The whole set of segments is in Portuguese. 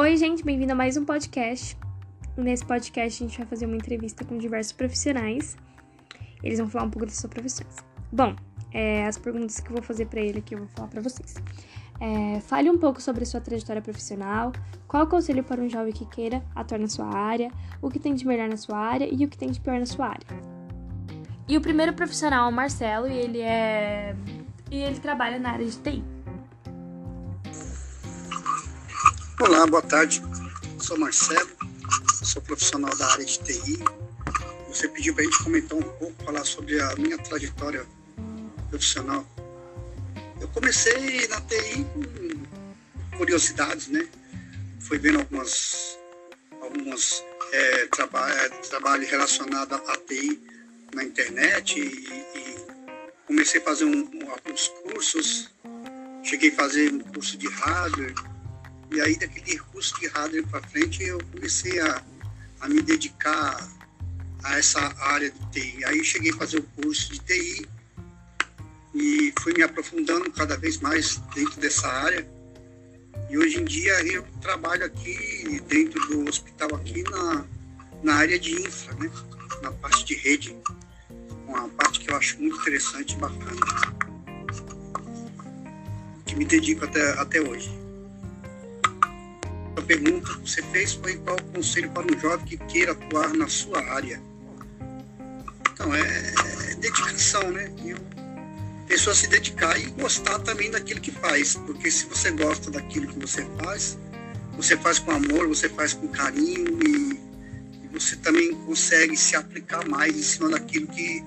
Oi, gente, bem-vindo a mais um podcast. Nesse podcast a gente vai fazer uma entrevista com diversos profissionais. Eles vão falar um pouco das suas profissões. Bom, é, as perguntas que eu vou fazer para ele aqui eu vou falar para vocês. É, fale um pouco sobre a sua trajetória profissional, qual o conselho para um jovem que queira atuar na sua área, o que tem de melhor na sua área e o que tem de pior na sua área. E o primeiro profissional é o Marcelo e ele é e ele trabalha na área de TI. Olá, boa tarde. Sou Marcelo, sou profissional da área de TI. Você pediu para a gente comentar um pouco, falar sobre a minha trajetória profissional. Eu comecei na TI com curiosidades, né? Fui vendo algumas, algumas é, traba é, trabalho relacionado à TI na internet e, e comecei a fazer um, alguns cursos. Cheguei a fazer um curso de hardware e aí, daquele curso de hardware para frente, eu comecei a, a me dedicar a essa área de TI. Aí, cheguei a fazer o curso de TI e fui me aprofundando cada vez mais dentro dessa área. E hoje em dia eu trabalho aqui dentro do hospital aqui na, na área de infra, né? na parte de rede, uma parte que eu acho muito interessante e bacana, que me dedico até, até hoje pergunta que você fez foi qual o conselho para um jovem que queira atuar na sua área. Então, é, é dedicação, né? E a pessoa se dedicar e gostar também daquilo que faz. Porque se você gosta daquilo que você faz, você faz com amor, você faz com carinho e, e você também consegue se aplicar mais em cima daquilo que,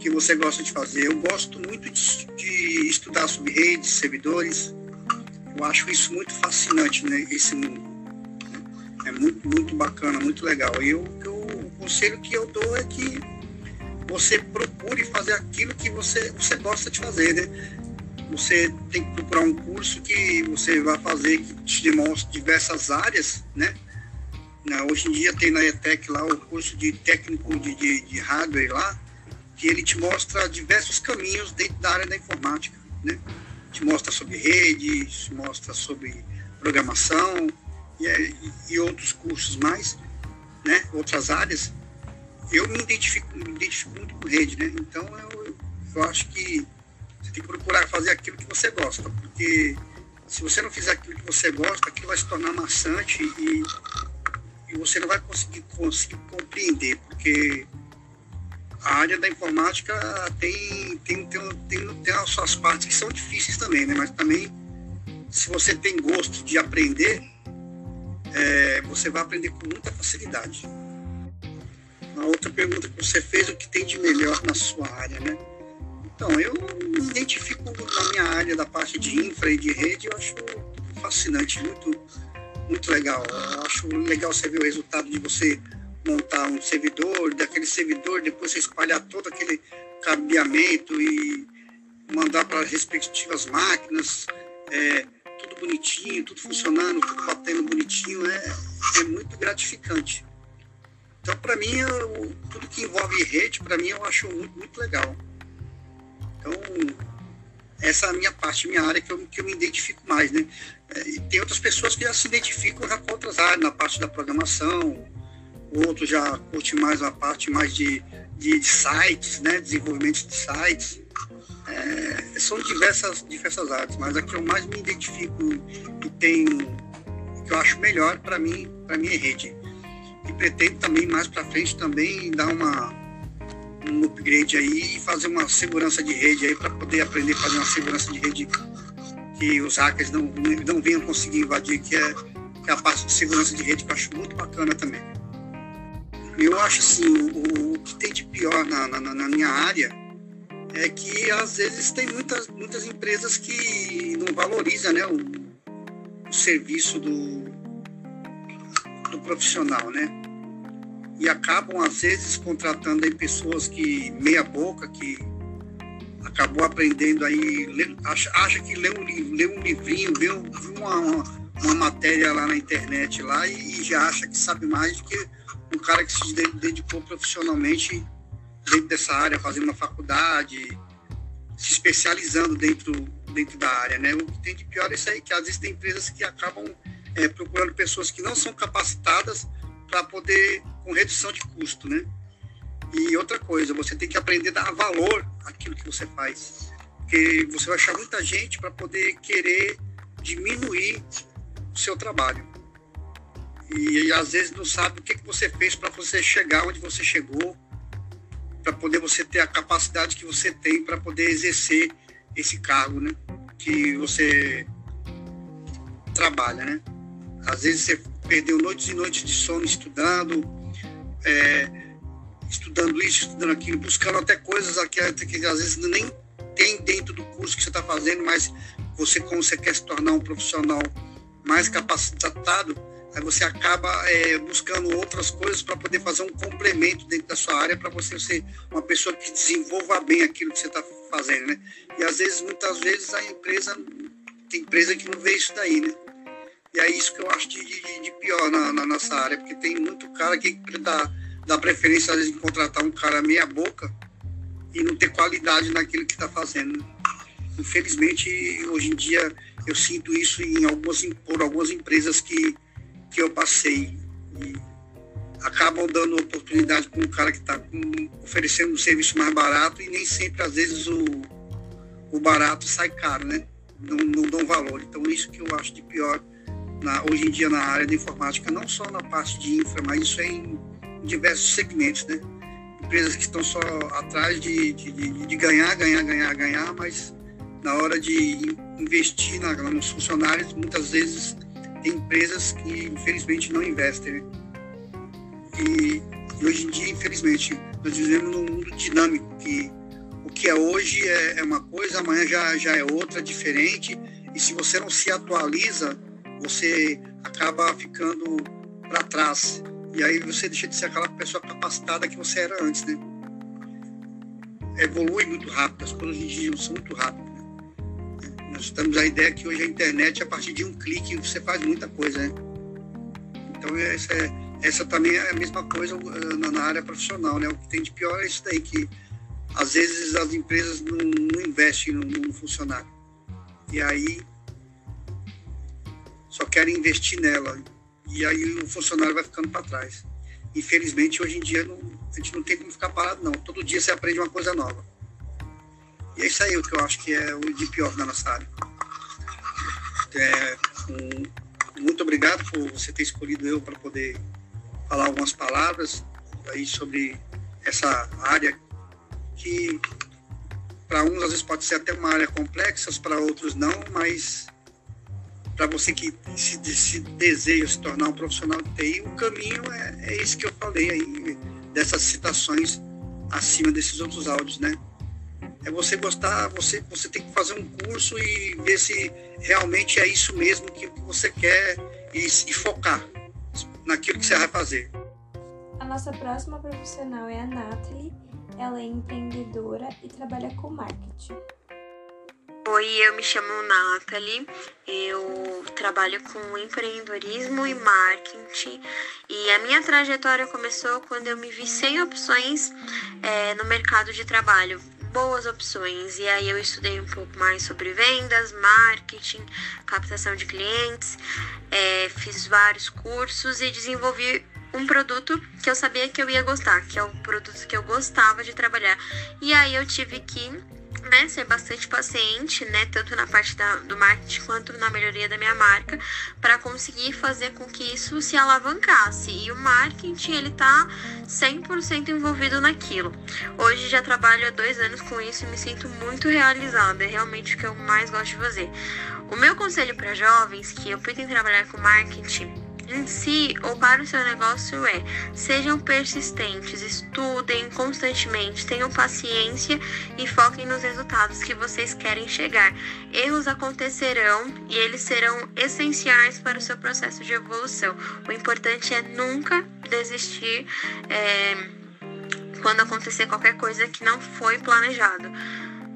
que você gosta de fazer. Eu gosto muito de, de estudar sobre redes, servidores. Eu acho isso muito fascinante, né? Esse mundo. Muito, muito bacana, muito legal. E eu, eu, o conselho que eu dou é que você procure fazer aquilo que você, você gosta de fazer, né? Você tem que procurar um curso que você vai fazer que te demonstre diversas áreas, né? Hoje em dia tem na ETEC lá o curso de técnico de, de, de hardware lá, que ele te mostra diversos caminhos dentro da área da informática, né? Te mostra sobre redes, te mostra sobre programação, e, e outros cursos mais, né, outras áreas, eu me identifico, me identifico muito com rede, né? Então eu, eu acho que você tem que procurar fazer aquilo que você gosta, porque se você não fizer aquilo que você gosta, aquilo vai se tornar maçante e, e você não vai conseguir, conseguir compreender, porque a área da informática tem, tem, tem, tem, tem as suas partes que são difíceis também, né? Mas também, se você tem gosto de aprender, é, você vai aprender com muita facilidade. A outra pergunta que você fez, o que tem de melhor na sua área, né? Então, eu me identifico na minha área da parte de infra e de rede, eu acho fascinante, muito, muito legal. Eu acho legal você ver o resultado de você montar um servidor, daquele servidor, depois você espalhar todo aquele cabeamento e mandar para as respectivas máquinas. É, tudo bonitinho, tudo funcionando, tudo batendo bonitinho, é, é muito gratificante. Então, para mim, eu, tudo que envolve rede, para mim, eu acho muito, muito legal. Então, essa é a minha parte, minha área que eu, que eu me identifico mais, né? É, e tem outras pessoas que já se identificam já com outras áreas, na parte da programação, outros já curtem mais a parte mais de, de, de sites, né? Desenvolvimento de sites. É, são diversas, diversas áreas, mas a que eu mais me identifico e tenho, que eu acho melhor para mim, para é rede. E pretendo também mais para frente também dar uma um upgrade aí e fazer uma segurança de rede aí para poder aprender a fazer uma segurança de rede que os hackers não, não venham conseguir invadir, que é, que é a parte de segurança de rede que eu acho muito bacana também. Eu acho assim, o, o que tem de pior na, na, na minha área é que às vezes tem muitas, muitas empresas que não valorizam né, o, o serviço do, do profissional, né? E acabam, às vezes, contratando aí pessoas que, meia boca, que acabou aprendendo aí, lê, acha, acha que lê um, lê um livrinho, vê uma, uma, uma, matéria lá na internet lá e, e já acha que sabe mais do que um cara que se dedicou profissionalmente dentro dessa área, fazendo uma faculdade, se especializando dentro, dentro da área, né? O que tem de pior é isso aí, que às vezes tem empresas que acabam é, procurando pessoas que não são capacitadas para poder, com redução de custo, né? E outra coisa, você tem que aprender a dar valor àquilo que você faz. Porque você vai achar muita gente para poder querer diminuir o seu trabalho. E, e, às vezes não sabe o que, que você fez para você chegar onde você chegou, para poder você ter a capacidade que você tem para poder exercer esse cargo, né? Que você trabalha, né? Às vezes você perdeu noites e noites de sono estudando, é, estudando isso, estudando aquilo, buscando até coisas que, que às vezes nem tem dentro do curso que você está fazendo, mas você, como você quer se tornar um profissional mais capacitado, aí você acaba é, buscando outras coisas para poder fazer um complemento dentro da sua área para você ser uma pessoa que desenvolva bem aquilo que você está fazendo, né? E às vezes, muitas vezes, a empresa tem empresa que não vê isso daí, né? E é isso que eu acho de, de, de pior na, na, nossa área, porque tem muito cara que dá, dá preferência, às vezes, em contratar um cara meia boca e não ter qualidade naquilo que está fazendo. Infelizmente, hoje em dia, eu sinto isso em algumas, por algumas empresas que, que eu passei. E acabam dando oportunidade para um cara que está oferecendo um serviço mais barato e nem sempre, às vezes, o, o barato sai caro, né? Não, não dão valor. Então, isso que eu acho de pior na, hoje em dia na área de informática, não só na parte de infra, mas isso é em, em diversos segmentos, né? Empresas que estão só atrás de, de, de, de ganhar, ganhar, ganhar, ganhar, mas na hora de investir na, nos funcionários, muitas vezes tem empresas que infelizmente não investem. Né? E, e, hoje em dia, infelizmente, nós vivemos num mundo dinâmico que o que é hoje é, é uma coisa, amanhã já, já é outra, diferente. E se você não se atualiza, você acaba ficando para trás. E aí você deixa de ser aquela pessoa capacitada que você era antes, né? Evolui muito rápido, as coisas hoje em dia são muito rápidas. Nós temos a ideia que hoje a internet, a partir de um clique, você faz muita coisa, né? Então, essa, é, essa também é a mesma coisa na, na área profissional, né? O que tem de pior é isso daí, que às vezes as empresas não, não investem no, no funcionário. E aí só querem investir nela. E aí o funcionário vai ficando para trás. Infelizmente, hoje em dia, não, a gente não tem como ficar parado, não. Todo dia você aprende uma coisa nova. E é isso aí o que eu acho que é o de pior na nossa área. É, um, muito obrigado por você ter escolhido eu para poder falar algumas palavras aí sobre essa área que para uns às vezes pode ser até uma área complexa, para outros não, mas para você que se, se, deseja se tornar um profissional de TI, o caminho é, é esse que eu falei aí, dessas citações acima desses outros áudios, né? É você gostar, você, você tem que fazer um curso e ver se realmente é isso mesmo que você quer e, e focar naquilo que você vai fazer. A nossa próxima profissional é a Nathalie. Ela é empreendedora e trabalha com marketing. Oi, eu me chamo Nathalie, eu trabalho com empreendedorismo e marketing e a minha trajetória começou quando eu me vi sem opções é, no mercado de trabalho, boas opções, e aí eu estudei um pouco mais sobre vendas, marketing, captação de clientes, é, fiz vários cursos e desenvolvi um produto que eu sabia que eu ia gostar, que é o produto que eu gostava de trabalhar. E aí eu tive que né, ser bastante paciente, né, tanto na parte da, do marketing quanto na melhoria da minha marca, para conseguir fazer com que isso se alavancasse. E o marketing, ele tá 100% envolvido naquilo. Hoje já trabalho há dois anos com isso e me sinto muito realizada, é realmente o que eu mais gosto de fazer. O meu conselho para jovens que optem trabalhar com marketing em si ou para o seu negócio é: sejam persistentes, estudem constantemente, tenham paciência e foquem nos resultados que vocês querem chegar. Erros acontecerão e eles serão essenciais para o seu processo de evolução. O importante é nunca desistir é, quando acontecer qualquer coisa que não foi planejado.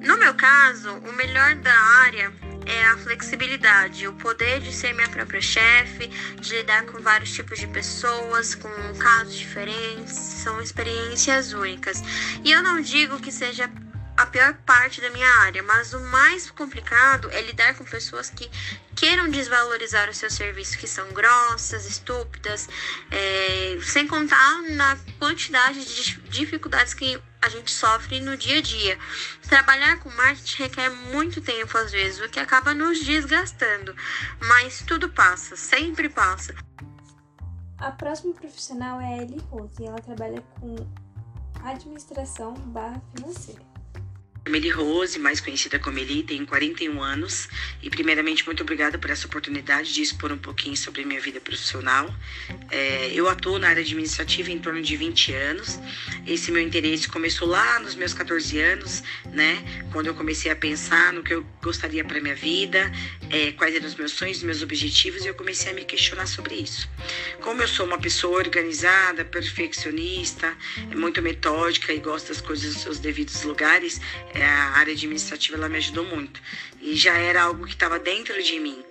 No meu caso, o melhor da área é a flexibilidade, o poder de ser minha própria chefe, de lidar com vários tipos de pessoas, com casos diferentes, são experiências únicas. E eu não digo que seja a pior parte da minha área, mas o mais complicado é lidar com pessoas que queiram desvalorizar o seu serviço, que são grossas, estúpidas, é, sem contar na quantidade de dificuldades que a gente sofre no dia a dia. Trabalhar com marketing requer muito tempo às vezes, o que acaba nos desgastando, mas tudo passa, sempre passa. A próxima profissional é a Ellie Rose e ela trabalha com administração barra financeira. Meli Rose, mais conhecida como Eli, tenho 41 anos e, primeiramente, muito obrigada por essa oportunidade de expor um pouquinho sobre minha vida profissional. É, eu atuo na área administrativa em torno de 20 anos. Esse meu interesse começou lá nos meus 14 anos, né? Quando eu comecei a pensar no que eu gostaria para minha vida, é, quais eram os meus sonhos, os meus objetivos, e eu comecei a me questionar sobre isso. Como eu sou uma pessoa organizada, perfeccionista, muito metódica e gosto das coisas nos seus devidos lugares, é, a área administrativa ela me ajudou muito. E já era algo que estava dentro de mim.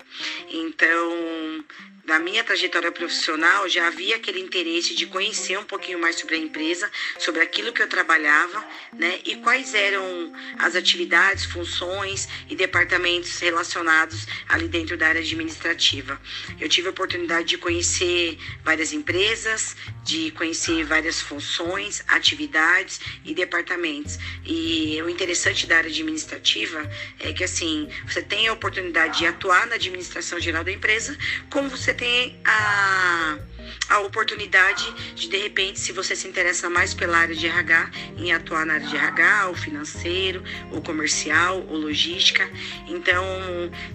Então, na minha trajetória profissional já havia aquele interesse de conhecer um pouquinho mais sobre a empresa, sobre aquilo que eu trabalhava, né? E quais eram as atividades, funções e departamentos relacionados ali dentro da área administrativa. Eu tive a oportunidade de conhecer várias empresas, de conhecer várias funções, atividades e departamentos. E o interessante da área administrativa é que assim, você tem a oportunidade de atuar na administração geral da empresa, como você tem a, a oportunidade de, de repente, se você se interessa mais pela área de RH, em atuar na área de RH, ou financeiro, ou comercial, ou logística. Então,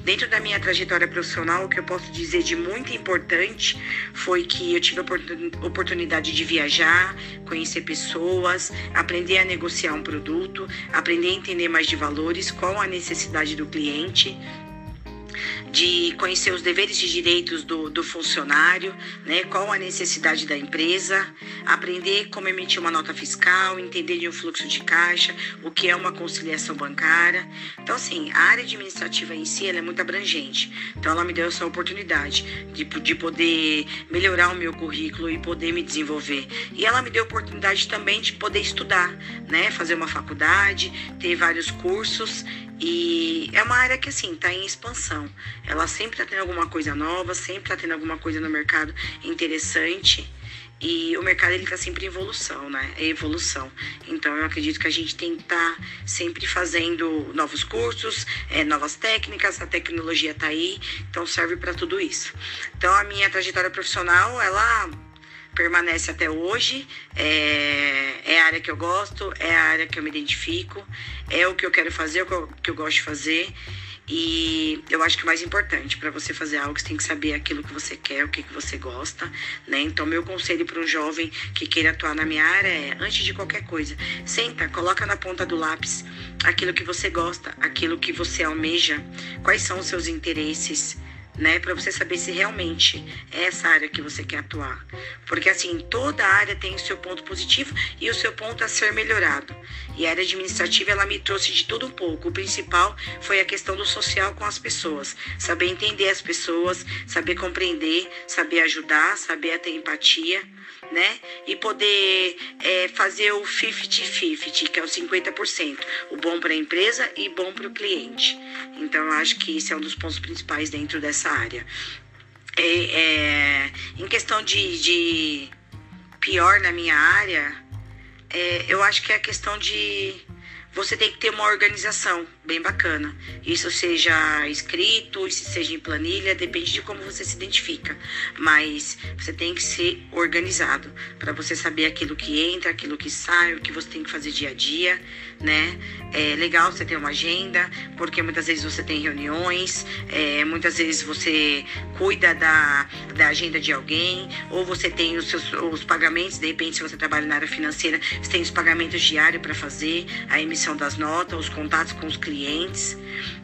dentro da minha trajetória profissional, o que eu posso dizer de muito importante foi que eu tive a oportunidade de viajar, conhecer pessoas, aprender a negociar um produto, aprender a entender mais de valores, qual a necessidade do cliente de conhecer os deveres e direitos do, do funcionário, né, qual a necessidade da empresa, aprender como emitir uma nota fiscal, entender de um fluxo de caixa, o que é uma conciliação bancária. Então, assim, a área administrativa em si é muito abrangente. Então, ela me deu essa oportunidade de, de poder melhorar o meu currículo e poder me desenvolver. E ela me deu a oportunidade também de poder estudar, né, fazer uma faculdade, ter vários cursos e é uma área que, assim, está em expansão. Ela sempre está tendo alguma coisa nova, sempre está tendo alguma coisa no mercado interessante. E o mercado ele está sempre em evolução, né? É evolução. Então eu acredito que a gente tem que estar tá sempre fazendo novos cursos, é, novas técnicas, a tecnologia está aí, então serve para tudo isso. Então a minha trajetória profissional, ela permanece até hoje. É, é, a área que eu gosto, é a área que eu me identifico, é o que eu quero fazer, é o que eu, que eu gosto de fazer. E eu acho que o mais importante para você fazer algo, você tem que saber aquilo que você quer, o que, que você gosta, né? Então, meu conselho para um jovem que queira atuar na minha área é, antes de qualquer coisa, senta, coloca na ponta do lápis aquilo que você gosta, aquilo que você almeja, quais são os seus interesses, né, para você saber se realmente é essa área que você quer atuar. Porque assim, toda área tem o seu ponto positivo e o seu ponto a ser melhorado. E a área administrativa ela me trouxe de tudo um pouco. O principal foi a questão do social com as pessoas, saber entender as pessoas, saber compreender, saber ajudar, saber ter empatia né? E poder é, fazer o 50-50, que é o 50%, o bom para a empresa e bom para o cliente. Então, eu acho que esse é um dos pontos principais dentro dessa área. É, é, em questão de, de, pior na minha área, é, eu acho que é a questão de você tem que ter uma organização bem bacana. Isso seja escrito, isso seja em planilha, depende de como você se identifica. Mas você tem que ser organizado para você saber aquilo que entra, aquilo que sai, o que você tem que fazer dia a dia, né? É legal você ter uma agenda, porque muitas vezes você tem reuniões, é, muitas vezes você cuida da, da agenda de alguém, ou você tem os seus os pagamentos, de repente, se você trabalha na área financeira, você tem os pagamentos diários para fazer, a emissão das notas, os contatos com os clientes.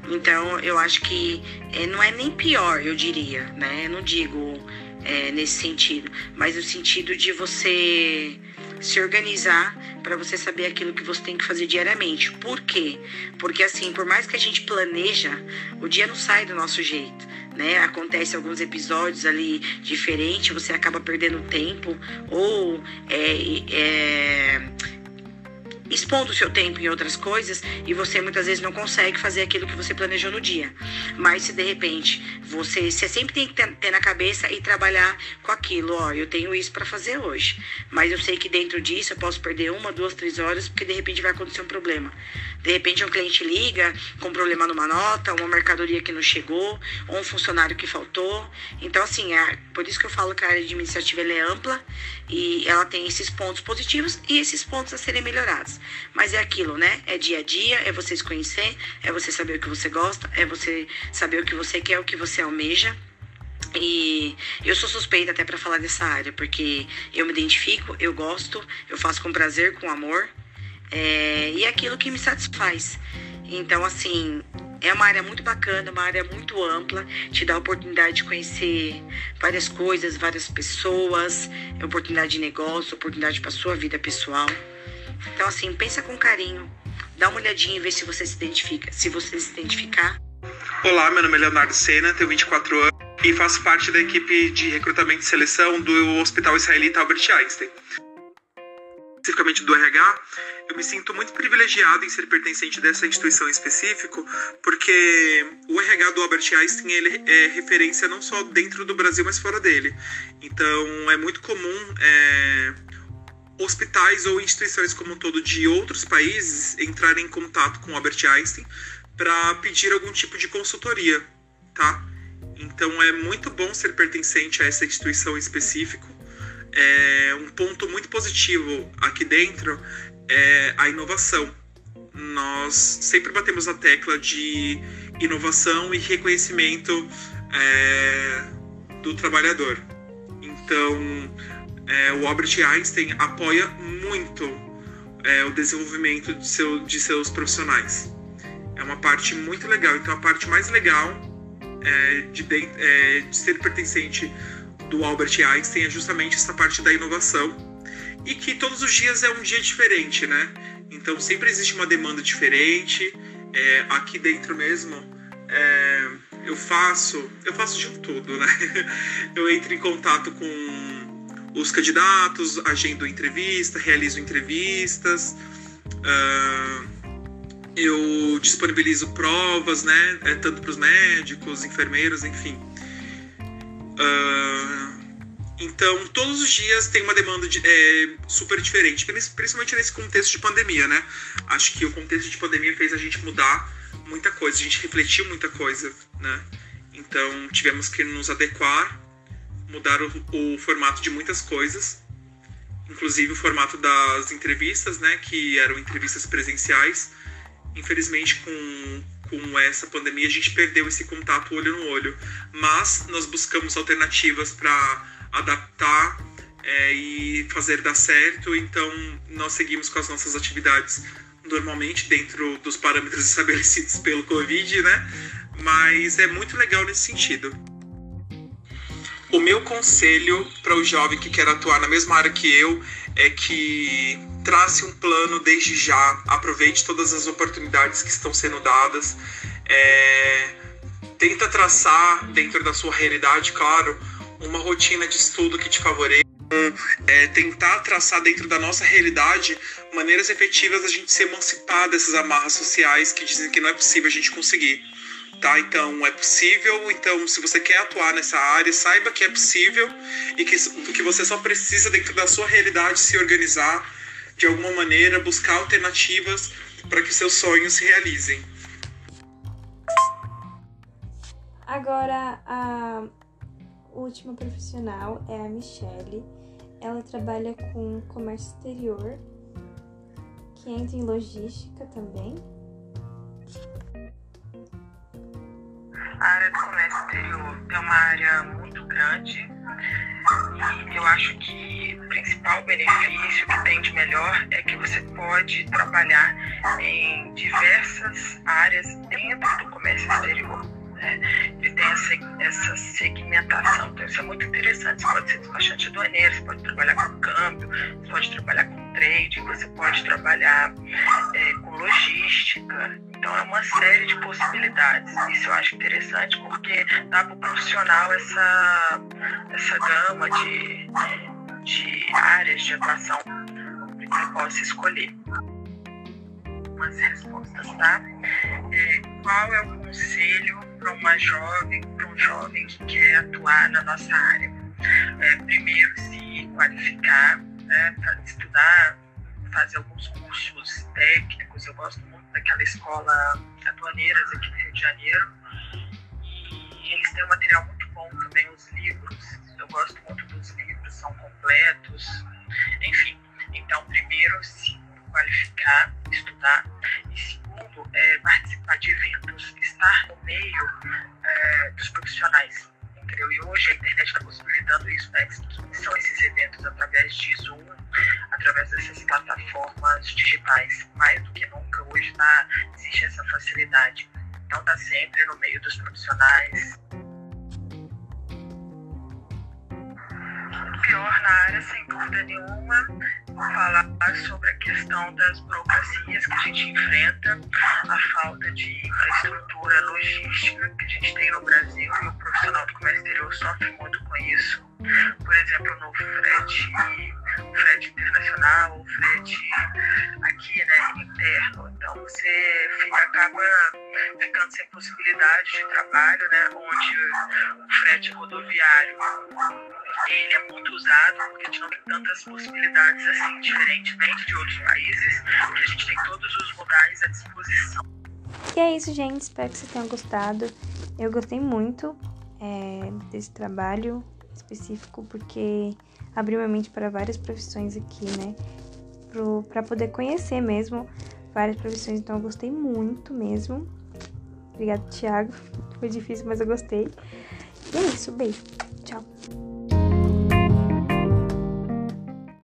Então, eu acho que é, não é nem pior, eu diria, né? Eu não digo é, nesse sentido, mas no sentido de você se organizar para você saber aquilo que você tem que fazer diariamente. Por quê? Porque assim, por mais que a gente planeja, o dia não sai do nosso jeito. Né? Acontece alguns episódios ali diferentes, você acaba perdendo tempo ou é, é expondo o seu tempo em outras coisas e você muitas vezes não consegue fazer aquilo que você planejou no dia. Mas se de repente você, você sempre tem que ter, na cabeça e trabalhar com aquilo, ó, eu tenho isso para fazer hoje, mas eu sei que dentro disso eu posso perder uma, duas, três horas porque de repente vai acontecer um problema. De repente um cliente liga com um problema numa nota, uma mercadoria que não chegou, ou um funcionário que faltou. Então assim, é por isso que eu falo que a área administrativa é ampla e ela tem esses pontos positivos e esses pontos a serem melhorados. Mas é aquilo, né? É dia a dia, é você se conhecer, é você saber o que você gosta, é você saber o que você quer, o que você almeja. E eu sou suspeita até para falar dessa área, porque eu me identifico, eu gosto, eu faço com prazer, com amor, é, e é aquilo que me satisfaz. Então, assim, é uma área muito bacana, uma área muito ampla, te dá a oportunidade de conhecer várias coisas, várias pessoas, é oportunidade de negócio, oportunidade para sua vida pessoal. Então, assim, pensa com carinho, dá uma olhadinha e vê se você se identifica. Se você se identificar. Olá, meu nome é Leonardo Sena, tenho 24 anos e faço parte da equipe de recrutamento e seleção do Hospital Israelita Albert Einstein. Especificamente do RH, eu me sinto muito privilegiado em ser pertencente dessa instituição em específico, porque o RH do Albert Einstein ele é referência não só dentro do Brasil, mas fora dele. Então, é muito comum é, hospitais ou instituições como um todo de outros países entrarem em contato com Albert Einstein para pedir algum tipo de consultoria, tá? Então é muito bom ser pertencente a essa instituição em específico. É, um ponto muito positivo aqui dentro é a inovação. Nós sempre batemos a tecla de inovação e reconhecimento é, do trabalhador. Então, é, o Albert Einstein apoia muito é, o desenvolvimento de, seu, de seus profissionais. É uma parte muito legal. Então, a parte mais legal é, de, é, de ser pertencente do Albert Einstein é justamente essa parte da inovação e que todos os dias é um dia diferente, né? Então sempre existe uma demanda diferente. É, aqui dentro mesmo é, eu faço eu faço de tudo, né? Eu entro em contato com os candidatos, agendo entrevista, realizo entrevistas, uh, eu disponibilizo provas, né, é, tanto para os médicos, enfermeiros, enfim. Uh, então, todos os dias tem uma demanda de, é, super diferente, principalmente nesse contexto de pandemia, né? Acho que o contexto de pandemia fez a gente mudar muita coisa, a gente refletiu muita coisa, né? Então, tivemos que nos adequar mudaram o, o formato de muitas coisas, inclusive o formato das entrevistas, né, que eram entrevistas presenciais. Infelizmente, com, com essa pandemia, a gente perdeu esse contato olho no olho, mas nós buscamos alternativas para adaptar é, e fazer dar certo, então nós seguimos com as nossas atividades normalmente dentro dos parâmetros estabelecidos pelo Covid, né? Mas é muito legal nesse sentido. O meu conselho para o jovem que quer atuar na mesma área que eu é que trace um plano desde já, aproveite todas as oportunidades que estão sendo dadas, é, tenta traçar dentro da sua realidade, claro, uma rotina de estudo que te favoreça. É, tentar traçar dentro da nossa realidade maneiras efetivas da gente se emancipar dessas amarras sociais que dizem que não é possível a gente conseguir tá? Então é possível. Então, se você quer atuar nessa área, saiba que é possível e que, que você só precisa, dentro da sua realidade, se organizar de alguma maneira, buscar alternativas para que seus sonhos se realizem. Agora, a última profissional é a Michelle. Ela trabalha com comércio exterior, que entra em logística também. A área do comércio exterior é uma área muito grande e eu acho que o principal benefício que tem de melhor é que você pode trabalhar em diversas áreas dentro do comércio exterior. Né? Ele tem essa, essa segmentação, então isso é muito interessante. Você pode ser despachante aduaneiro, você pode trabalhar com câmbio, você pode trabalhar com trade, você pode trabalhar é, com logística. Então é uma série de possibilidades. Isso eu acho interessante porque dá para o profissional essa, essa gama de, de áreas de atuação que ele possa escolher. algumas respostas, tá? É, qual é o conselho para uma jovem, para um jovem que quer atuar na nossa área? É, primeiro, se qualificar, né, para estudar, fazer alguns cursos técnicos. Eu gosto muito daquela escola Aduaneiras aqui no Rio de Janeiro. E eles têm um material muito bom também, os livros. Eu gosto muito dos livros, são completos. Enfim, então, primeiro, se qualificar, estudar. E segundo, é participar de eventos, estar no meio é, dos profissionais. Entendeu? E hoje a internet está possibilitando isso, né? Que são esses eventos através de Zoom, através dessas plataformas digitais. Mais do que hoje tá, existe essa facilidade. Então, tá sempre no meio dos profissionais. Pior na área, sem dúvida nenhuma, falar sobre a questão das burocracias que a gente enfrenta, a falta de infraestrutura logística que a gente tem no Brasil e o profissional do comércio exterior sofre muito com isso. Por exemplo, no frete, frete internacional, frete aqui, né, interno. Então você fica, acaba ficando sem possibilidade de trabalho, né, onde o frete rodoviário ele é muito usado porque a gente não tem tantas possibilidades assim, diferentemente de outros países, que a gente tem todos os lugares à disposição. E é isso, gente. Espero que vocês tenham gostado. Eu gostei muito é, desse trabalho específico porque abriu minha mente para várias profissões aqui, né? Para poder conhecer mesmo várias profissões. Então eu gostei muito mesmo. Obrigada, Thiago. Foi difícil, mas eu gostei. E é isso. Beijo.